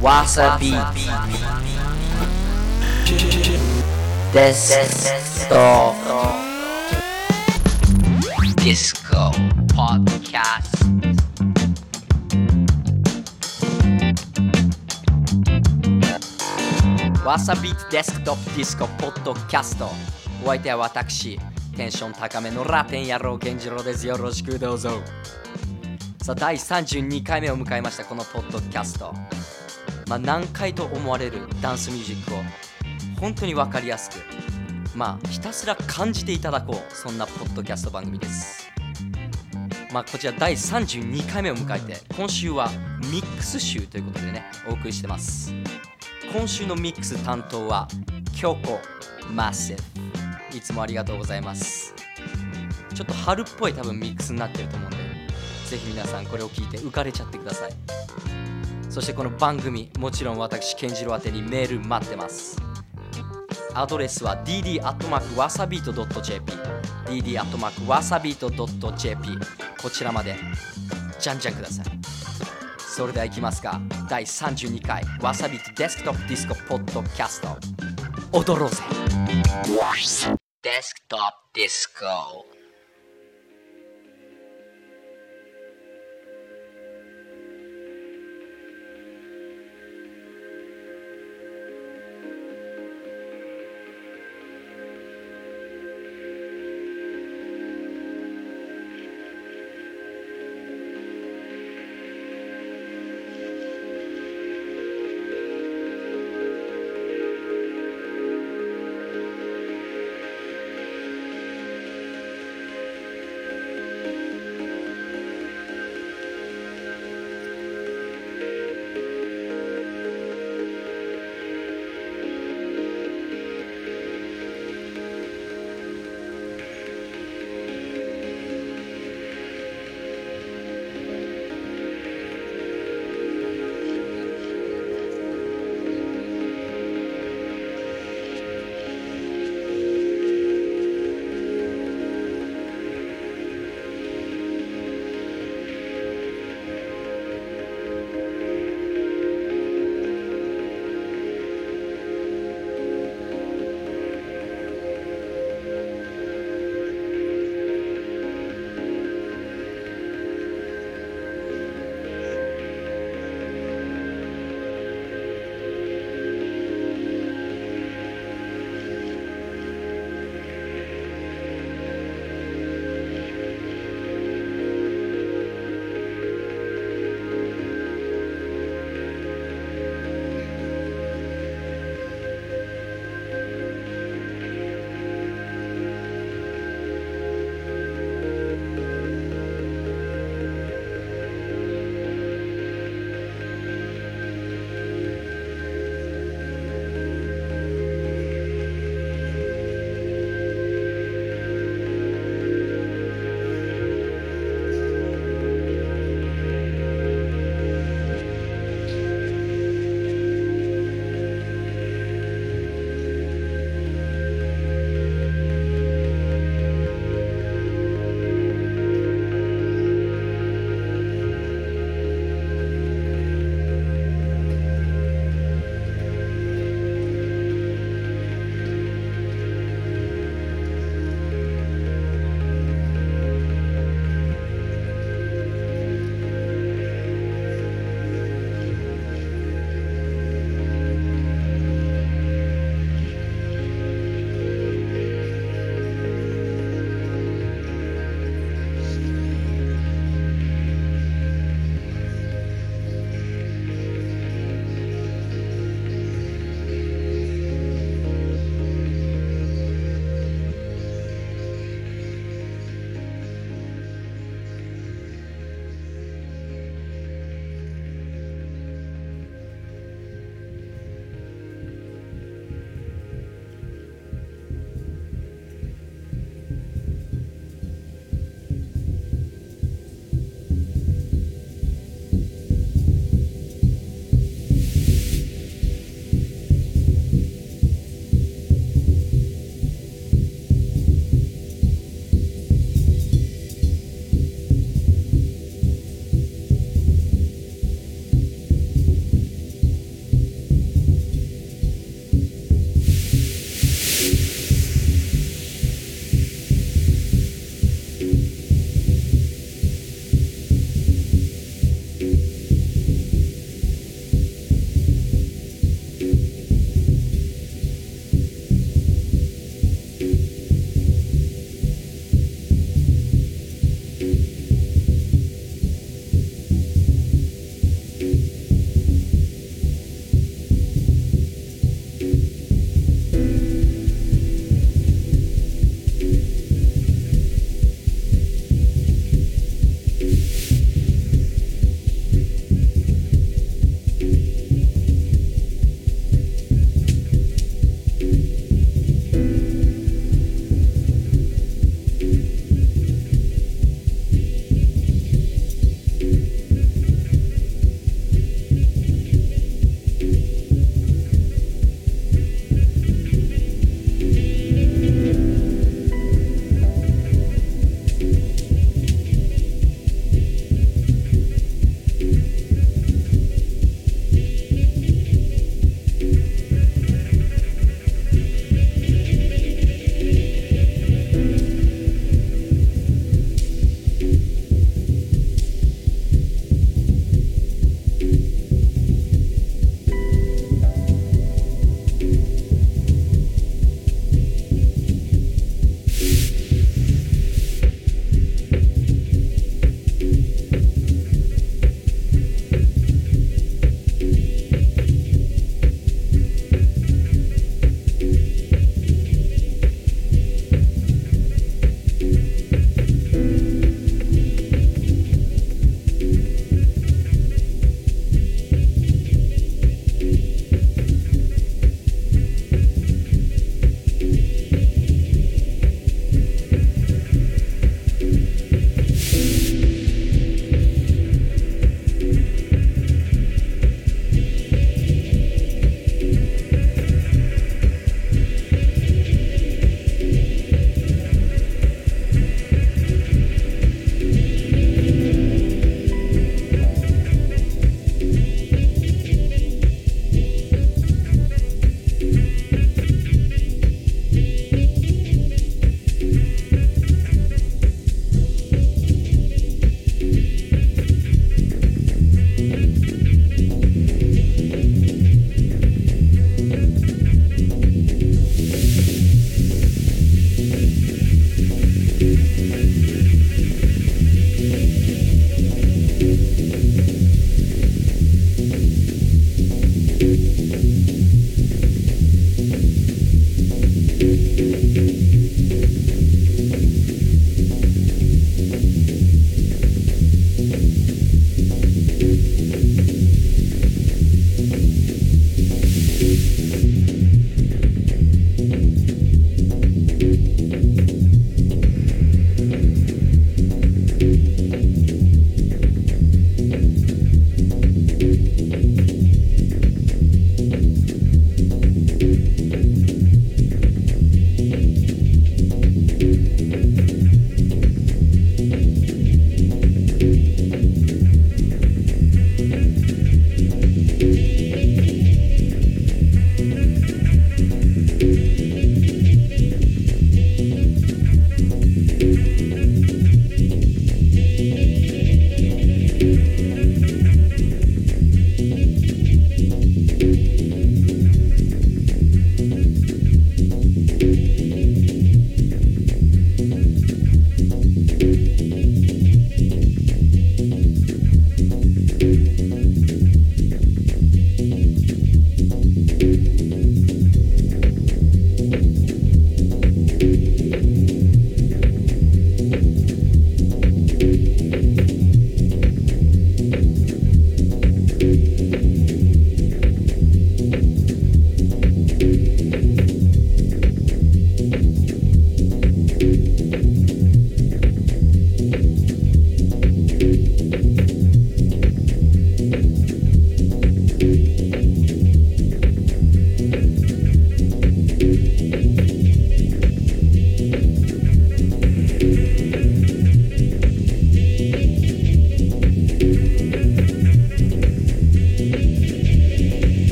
わさびデストディスコポッドキャストわさびデスクトップディスコポッドキャストお相手は私テンション高めのラテン野郎源次郎です。よろしくどうぞ。さあ第32回目を迎えましたこのポッドキャストまあ難解と思われるダンスミュージックを本当に分かりやすくまあひたすら感じていただこうそんなポッドキャスト番組です。まあこちら第32回目を迎えて今週はミックス集ということでねお送りしてます。今週のミックス担当は京子マッセフいつもありがとうございます。ちょっと春っぽい多分ミックスになってると思うんでぜひ皆さんこれを聞いて浮かれちゃってください。そしてこの番組もちろん私健次郎宛てにメール待ってます。アドレスは dd.wasabeat.jp dd.wasabeat.jp こちらまで。じゃんじゃんください。それでは行きますか第32回わさびとデスクトップディスコポッドキャスト。踊ろうぜ。デスクトップディスコ。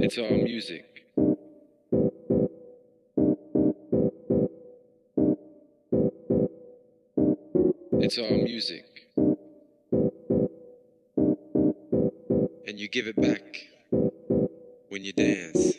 It's all music. It's all music. And you give it back when you dance.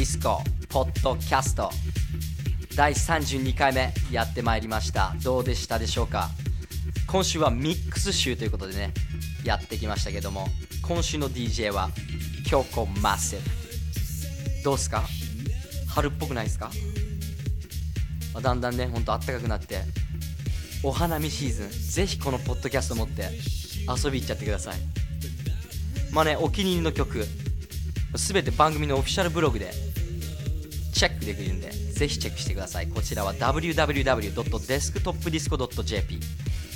ィスコポッドキャスト。第32回目やってまいりました。どうでしたでしょうか？今週はミックス週ということでねやってきましたけども今週の DJ は京子マッセどうすか？春っぽくないですか、まあだんだんねほんと暖かくなってお花見シーズンぜひこのポッドキャスト持って遊び行っちゃってください。まあねお気に入りの曲すべて番組のオフィシャルブログでチェックできるんでぜひチェックしてください。こちらは www.desktopdisco.jp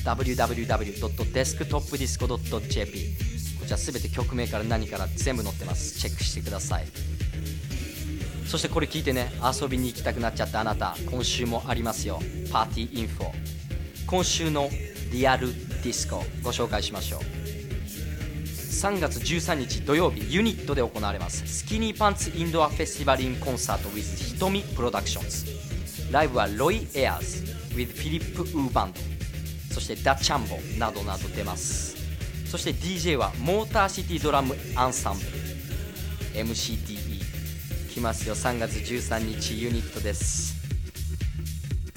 www.desktopdisco.jp こちらすべて曲名から何から全部載ってます。チェックしてください。そしてこれ聞いてね遊びに行きたくなっちゃったあなた今週もありますよ。パーティーインフォ。今週のリアルディスコご紹介しましょう。3月13日土曜日ユニットで行われます。スキニーパンツインドアフェスティバルインコンサート with ひとみプロダクションズライブはロイ・エアーズ with フィリップ・ウーバンドそしてダ・チャンボなどなど出ます。そして DJ はモーターシティドラムアンサンブル。MCTE 来ますよ。3月13日ユニットです。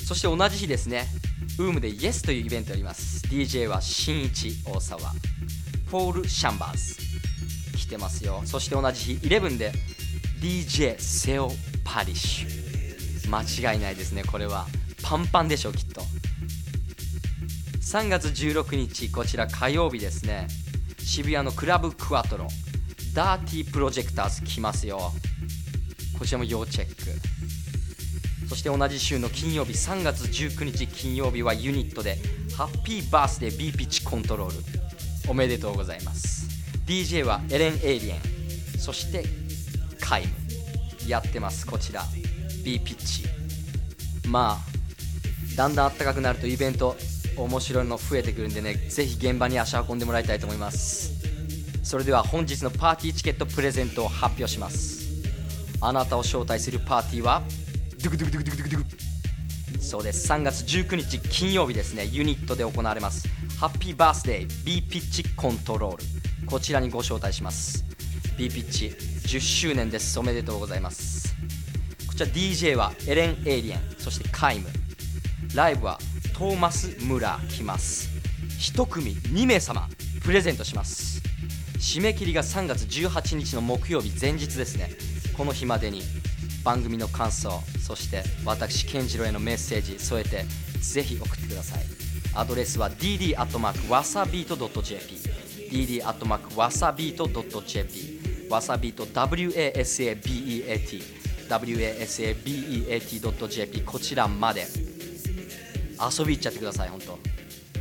そして同じ日ですね。ウームで YES というイベントやります。DJ は新一大沢。ポール・シャンバーズ来てますよ。そして同じ日11で DJ セオ・パリッシュ。間違いないですねこれは。パンパンでしょきっと。3月16日こちら火曜日ですね。渋谷のクラブクワトロダーティープロジェクターズ来ますよ。こちらも要チェック。そして同じ週の金曜日3月19日金曜日はユニットでハッピーバースデー B ピッチコントロール。おめでとうございます。DJ はエレン・エイリエン。そしてカイム。やってます。こちら。B ピッチ。まあだんだん暖かくなるとイベント面白いの増えてくるんでねぜひ現場に足運んでもらいたいと思います。それでは本日のパーティーチケットプレゼントを発表します。あなたを招待するパーティーはドゥクドゥクドゥクドゥクドゥクそうです。3月19日金曜日ですね。ユニットで行われます。ハッピーバースデー B ピッチコントロールこちらにご招待します。B ピッチ10周年です。おめでとうございます。こちら DJ はエレン・エイリエンそしてカイム。ライブはトーマス・ムラー来ます。1組2名様プレゼントします。締め切りが3月18日の木曜日前日ですね。この日までに番組の感想そして私健次郎へのメッセージ添えてぜひ送ってください。アドレスは dd.wasabeat.jp dd.wasabeat.jp わさびと wasabeat wasabeat.jp こちらまで。遊び行っちゃってください本当。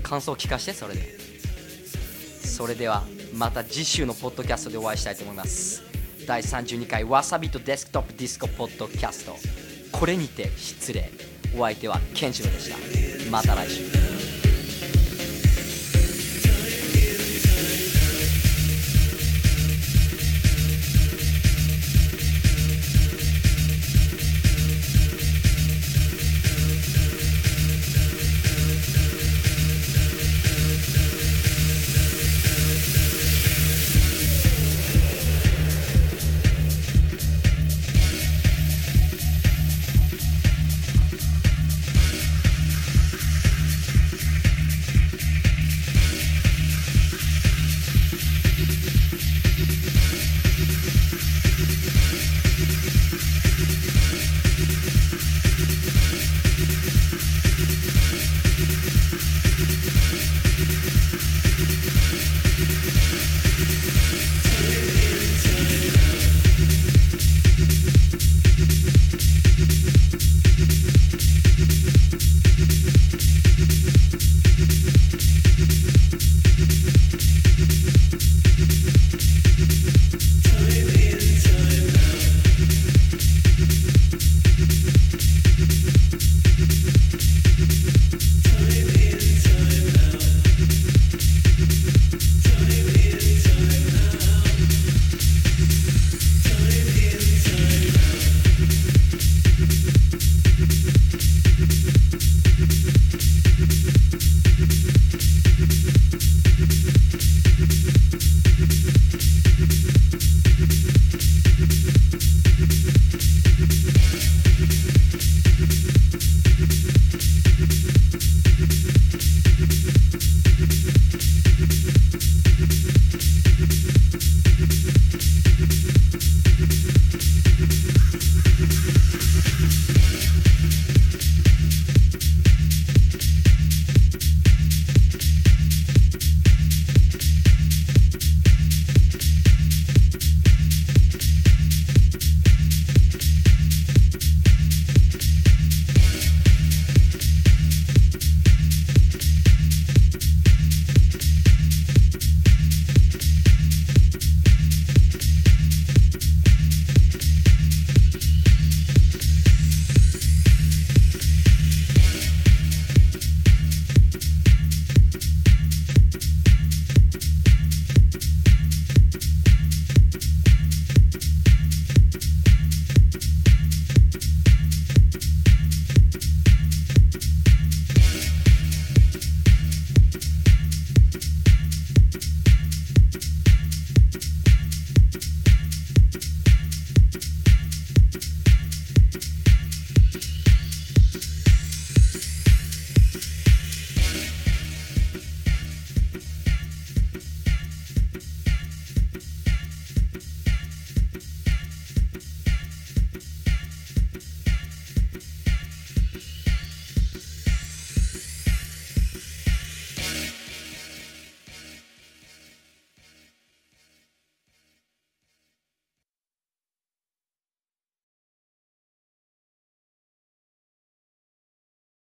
感想聞かしてそれで。それではまた次週のポッドキャストでお会いしたいと思います。第32回わさびとデスクトップディスコポッドキャスト。これにて失礼。お相手はケンジロウでした。また来週。